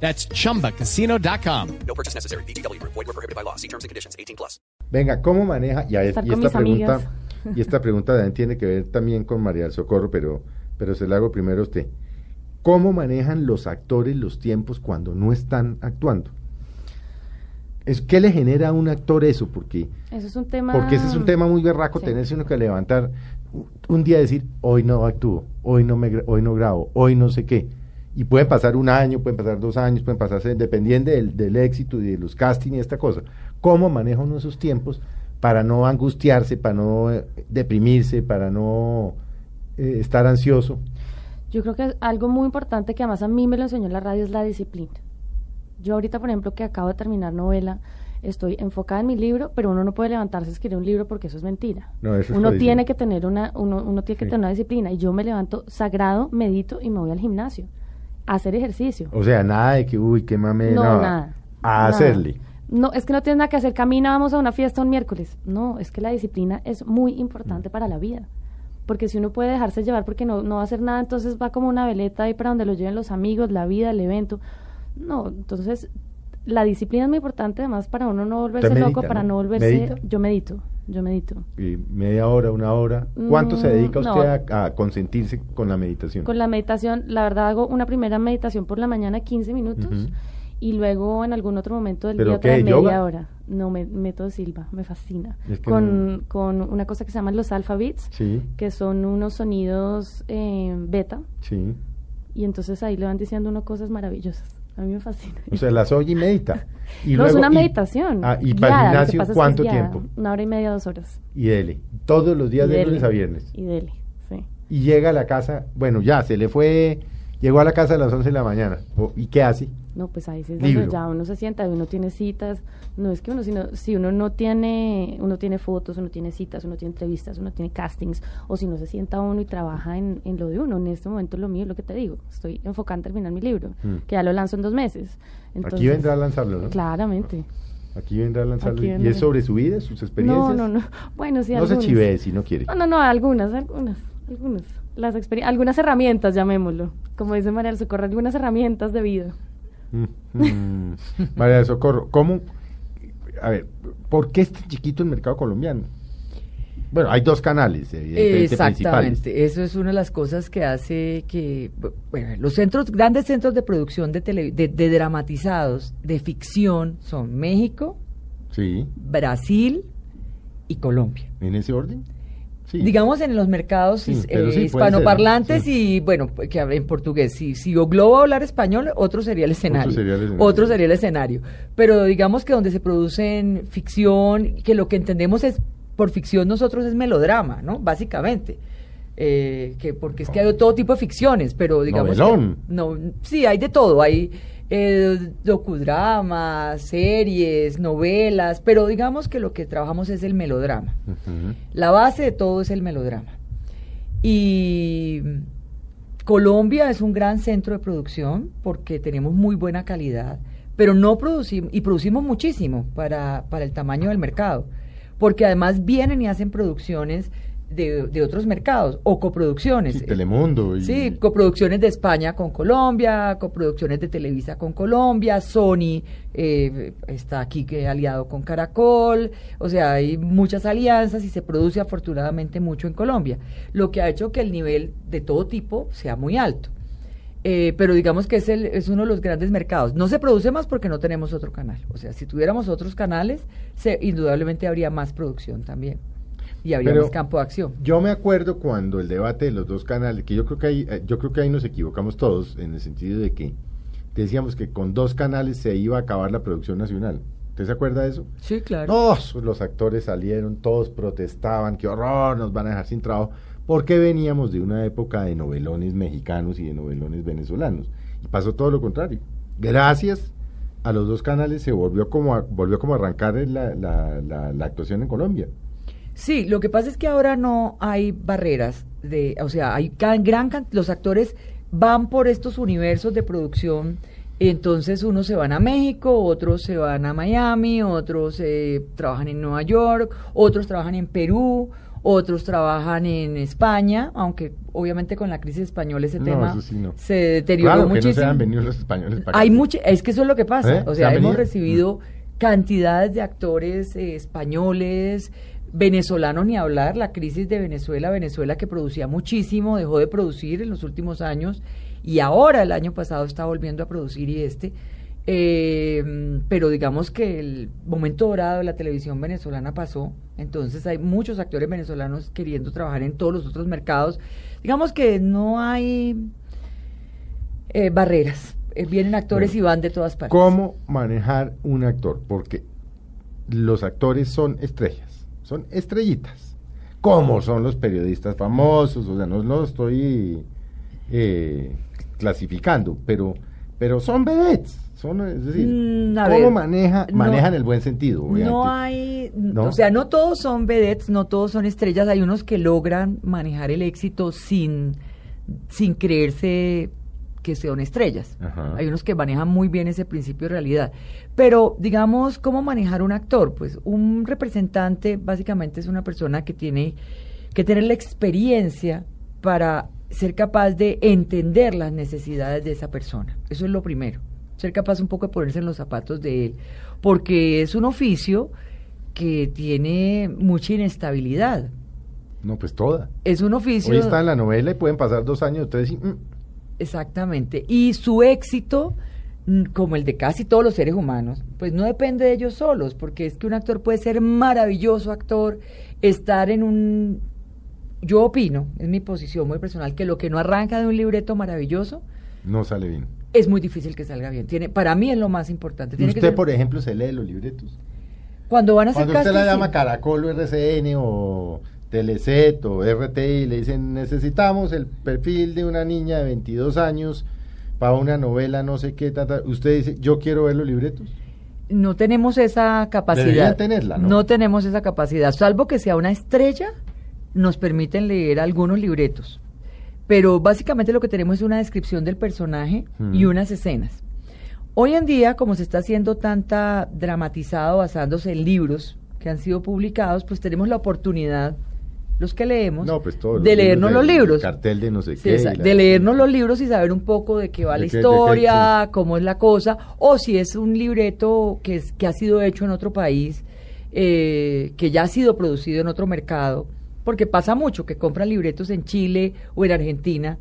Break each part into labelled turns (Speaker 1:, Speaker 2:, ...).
Speaker 1: That's chumbacasino.com.
Speaker 2: No purchase necessary. BGW. Void were prohibited by law. See terms and conditions. 18 plus.
Speaker 3: Venga, ¿cómo maneja? Y, a- esta pregunta,
Speaker 4: amigas.
Speaker 3: y esta pregunta también tiene que ver también con María del Socorro, pero, pero se la hago primero a usted. ¿Cómo manejan los actores los tiempos cuando no están actuando? Es, ¿Qué le genera a un actor eso? Porque,
Speaker 4: Eso es un tema.
Speaker 3: porque ese es un tema muy berraco,
Speaker 4: Sí.
Speaker 3: tenerse uno que levantar un día decir, hoy no actúo, hoy no, me, hoy no grabo, hoy no sé qué. Y puede pasar un año, pueden pasar dos años, pueden pasarse, dependiendo del, del éxito y de los castings y esta cosa. ¿Cómo maneja uno esos tiempos para no angustiarse, para no eh, deprimirse, para no eh, estar ansioso?
Speaker 4: Yo creo que algo muy importante que además a mí me lo enseñó la radio es la disciplina. Yo ahorita, por ejemplo, que acabo de terminar novela, estoy enfocada en mi libro, pero uno no puede levantarse a escribir un libro porque eso es mentira.
Speaker 3: No, eso
Speaker 4: uno tiene que tener una, uno, uno tiene que
Speaker 3: Sí.
Speaker 4: tener una disciplina. Y yo me levanto sagrado, medito y me voy al gimnasio hacer ejercicio.
Speaker 3: O sea, nada de que, uy, qué mame,
Speaker 4: no, nada.
Speaker 3: a
Speaker 4: nada.
Speaker 3: hacerle.
Speaker 4: No, es que no tienes nada que hacer. Camina, vamos a una fiesta un miércoles. No, es que la disciplina es muy
Speaker 3: Mm.
Speaker 4: importante para la vida. Porque si uno puede dejarse llevar porque no, no va a hacer nada, entonces va como una veleta ahí para donde lo lleven los amigos, la vida, el evento. No, entonces la disciplina es muy importante además para uno no volverse loco, para
Speaker 3: ¿no?
Speaker 4: no volverse...
Speaker 3: ¿Medita?
Speaker 4: Yo medito, yo medito.
Speaker 3: Y media hora, una hora. ¿Cuánto se
Speaker 4: Mm,
Speaker 3: dedica
Speaker 4: no.
Speaker 3: usted a, a consentirse con la meditación?
Speaker 4: Con la meditación, la verdad hago una primera meditación por la mañana 15 minutos y luego en algún otro momento del
Speaker 3: ¿Pero
Speaker 4: día otra media
Speaker 3: yoga?
Speaker 4: hora. No, me, método Silva, me fascina.
Speaker 3: Es que
Speaker 4: con,
Speaker 3: no-
Speaker 4: con una cosa que se llaman los alpha beats,
Speaker 3: Sí,
Speaker 4: que son unos sonidos eh, beta,
Speaker 3: sí.
Speaker 4: y entonces ahí le van diciendo uno cosas maravillosas. A mí me fascina.
Speaker 3: O sea, las oye y medita. Y
Speaker 4: no, es una
Speaker 3: y-
Speaker 4: meditación.
Speaker 3: Ah, y
Speaker 4: guiada,
Speaker 3: para el gimnasio,
Speaker 4: pasa es que es
Speaker 3: ¿cuánto tiempo?
Speaker 4: Una hora y media, dos horas.
Speaker 3: Y dele. Todos los días
Speaker 4: Y
Speaker 3: de
Speaker 4: dele,
Speaker 3: lunes a viernes.
Speaker 4: Y dele, sí.
Speaker 3: Y llega a la casa, bueno, ya, se le fue, llegó a la casa a las 11 de la mañana. ¿Y qué hace?
Speaker 4: No, pues ahí sí es donde ya uno se sienta, uno tiene citas, no es que uno, sino, si uno no tiene, uno tiene fotos, uno tiene citas, uno tiene entrevistas, uno tiene castings, o si no se sienta uno y trabaja en, en lo de uno, en este momento lo mío es lo que te digo, estoy enfocada en terminar mi libro,
Speaker 3: Mm.
Speaker 4: que ya lo lanzo en dos meses. Entonces,
Speaker 3: Aquí vendrá a lanzarlo, ¿no?
Speaker 4: Claramente.
Speaker 3: Aquí vendrá a lanzarlo. ¿Y es sobre su vida, sus experiencias?
Speaker 4: No, no, no. Bueno, sí,
Speaker 3: No se
Speaker 4: algunas.
Speaker 3: chivee si no quiere.
Speaker 4: No, no, no, algunas, algunas, algunas. Las algunas herramientas, llamémoslo. Como dice María del Socorro, algunas herramientas de vida.
Speaker 3: Mm, mm. María del Socorro, ¿cómo? A ver, ¿por qué es tan chiquito el mercado colombiano? Bueno, hay dos canales, evidentemente, principales.
Speaker 5: Exactamente, eso es una de las cosas que hace que bu- bueno, los centros, grandes centros de producción de, tele- de, de dramatizados, de ficción, son México,
Speaker 3: Sí,
Speaker 5: Brasil y Colombia.
Speaker 3: en ese orden. Sí.
Speaker 5: Digamos en los mercados
Speaker 3: Sí,
Speaker 5: eh,
Speaker 3: sí,
Speaker 5: hispanoparlantes
Speaker 3: ser,
Speaker 5: y bueno, pues, que hablen portugués. Si, si O Globo va a hablar español, otro sería el escenario.
Speaker 3: sería el escenario.
Speaker 5: Otro sería el escenario. Pero digamos que donde se producen ficción, que lo que entendemos es, por ficción nosotros es melodrama, ¿no? Básicamente. Eh, que porque es que hay todo tipo de ficciones, pero digamos... que- no, sí, hay de todo. Hay eh, docudramas, series, novelas, pero digamos que lo que trabajamos es el melodrama. La base de todo es el melodrama. Y Colombia es un gran centro de producción porque tenemos muy buena calidad, pero no producimos, y producimos muchísimo para, para el tamaño del mercado, porque además vienen y hacen producciones de, de otros mercados o coproducciones.
Speaker 3: Sí, Telemundo. Y...
Speaker 5: Sí, coproducciones de España con Colombia, coproducciones de Televisa con Colombia, Sony eh, está aquí que aliado con Caracol, o sea, hay muchas alianzas y se produce afortunadamente mucho en Colombia, lo que ha hecho que el nivel de todo tipo sea muy alto. Eh, pero digamos que es, el, es uno de los grandes mercados. No se produce más porque no tenemos otro canal. O sea, si tuviéramos otros canales, se, indudablemente habría más producción también. Y habría
Speaker 3: Pero
Speaker 5: más campo de acción.
Speaker 3: Yo me acuerdo cuando el debate de los dos canales, que yo creo que ahí, eh, yo creo que ahí nos equivocamos todos, en el sentido de que decíamos que con dos canales se iba a acabar la producción nacional. ¿Usted se acuerda de eso?
Speaker 5: Sí, claro.
Speaker 3: Todos los actores salieron, todos protestaban, qué horror, nos van a dejar sin trabajo, porque veníamos de una época de novelones mexicanos y de novelones venezolanos. Y pasó todo lo contrario. Gracias a los dos canales se volvió como a, volvió como a arrancar la, la, la, la actuación en Colombia.
Speaker 5: Sí, lo que pasa es que ahora no hay barreras de, o sea, hay gran can- los actores van por estos universos de producción, entonces unos se van a México, otros se van a Miami, otros eh, trabajan en Nueva York, otros trabajan en Perú, otros trabajan en España, aunque obviamente con la crisis española ese
Speaker 3: No,
Speaker 5: tema
Speaker 3: sí no.
Speaker 5: se deterioró
Speaker 3: Claro, que no
Speaker 5: muchísimo.
Speaker 3: se han venido los españoles para
Speaker 5: Hay mucho, es que eso es lo que pasa.
Speaker 3: ¿Eh?
Speaker 5: O
Speaker 3: ¿Se
Speaker 5: sea, hemos
Speaker 3: venido?
Speaker 5: recibido cantidades de actores eh, españoles, venezolanos ni hablar. La crisis de Venezuela, Venezuela que producía muchísimo, dejó de producir en los últimos años y ahora el año pasado está volviendo a producir y este. Eh, pero digamos que el momento dorado de la televisión venezolana pasó, entonces hay muchos actores venezolanos queriendo trabajar en todos los otros mercados. Digamos que no hay eh, barreras. Eh, vienen actores
Speaker 3: Bueno,
Speaker 5: y van de todas partes.
Speaker 3: ¿Cómo manejar un actor? Porque los actores son estrellas, son estrellitas. ¿Cómo son los periodistas famosos? O sea, no lo estoy eh, clasificando, pero, pero son vedettes. Son, es decir,
Speaker 5: Mm,
Speaker 3: ¿cómo
Speaker 5: ver,
Speaker 3: maneja,
Speaker 5: no-
Speaker 3: manejan el buen sentido? obviamente?
Speaker 5: No hay,
Speaker 3: ¿No?
Speaker 5: o sea, no todos son vedettes, no todos son estrellas, hay unos que logran manejar el éxito sin, sin creerse que sean estrellas.
Speaker 3: Ajá.
Speaker 5: Hay unos que manejan muy bien ese principio de realidad. Pero, digamos, ¿cómo manejar un actor? Pues un representante básicamente es una persona que tiene que tener la experiencia para ser capaz de entender las necesidades de esa persona. Eso es lo primero. Ser capaz un poco de ponerse en los zapatos de él. Porque es un oficio que tiene mucha inestabilidad.
Speaker 3: No, pues toda.
Speaker 5: Es un oficio...
Speaker 3: Hoy está en la novela y pueden pasar dos años, ustedes y, mm,
Speaker 5: Exactamente. Y su éxito, mm, como el de casi todos los seres humanos, pues no depende de ellos solos, porque es que un actor puede ser maravilloso actor, estar en un... Yo opino, es mi posición muy personal, que lo que no arranca de un libreto maravilloso
Speaker 3: no sale bien.
Speaker 5: es muy difícil que salga bien. Tiene, para mí es lo más importante. Tiene que
Speaker 3: Usted,
Speaker 5: ser-
Speaker 3: por ejemplo, se lee los libretos.
Speaker 5: cuando van a hacer
Speaker 3: Cuando usted la llama. Caracol o RCN o Teleset o RTI le dicen necesitamos el perfil de una niña de 22 años para una novela no sé qué, ta, ta", usted dice yo quiero ver los libretos.
Speaker 5: no tenemos esa capacidad.
Speaker 3: Deberían tenerla, ¿no?
Speaker 5: tenemos esa capacidad, salvo que sea una estrella, nos permiten leer algunos libretos. Pero básicamente lo que tenemos es una descripción del personaje
Speaker 3: Hmm.
Speaker 5: y unas escenas. Hoy en día, como se está haciendo tanta dramatizado basándose en libros que han sido publicados, pues tenemos la oportunidad, los que leemos,
Speaker 3: No, pues todos
Speaker 5: de leernos los libros.
Speaker 3: cartel de no sé qué. la-
Speaker 5: de leernos los libros y saber un poco de qué va
Speaker 3: De
Speaker 5: la
Speaker 3: qué- de qué-
Speaker 5: historia, cómo es la cosa, o si es un libreto que, es, que ha sido hecho en otro país, eh, que ya ha sido producido en otro mercado, porque pasa mucho que compran libretos en Chile o en Argentina,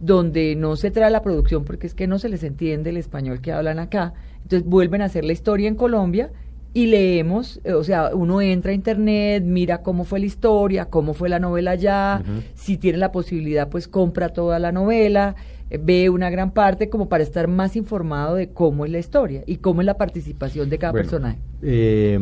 Speaker 5: donde no se trae la producción porque es que no se les entiende el español que hablan acá, entonces vuelven a hacer la historia en Colombia y leemos, eh, o sea, uno entra a internet, mira cómo fue la historia, cómo fue la novela
Speaker 3: Ujú.
Speaker 5: si tiene la posibilidad, pues compra toda la novela, eh, ve una gran parte como para estar más informado de cómo es la historia y cómo es la participación de cada
Speaker 3: Bueno,
Speaker 5: personaje.
Speaker 3: eh,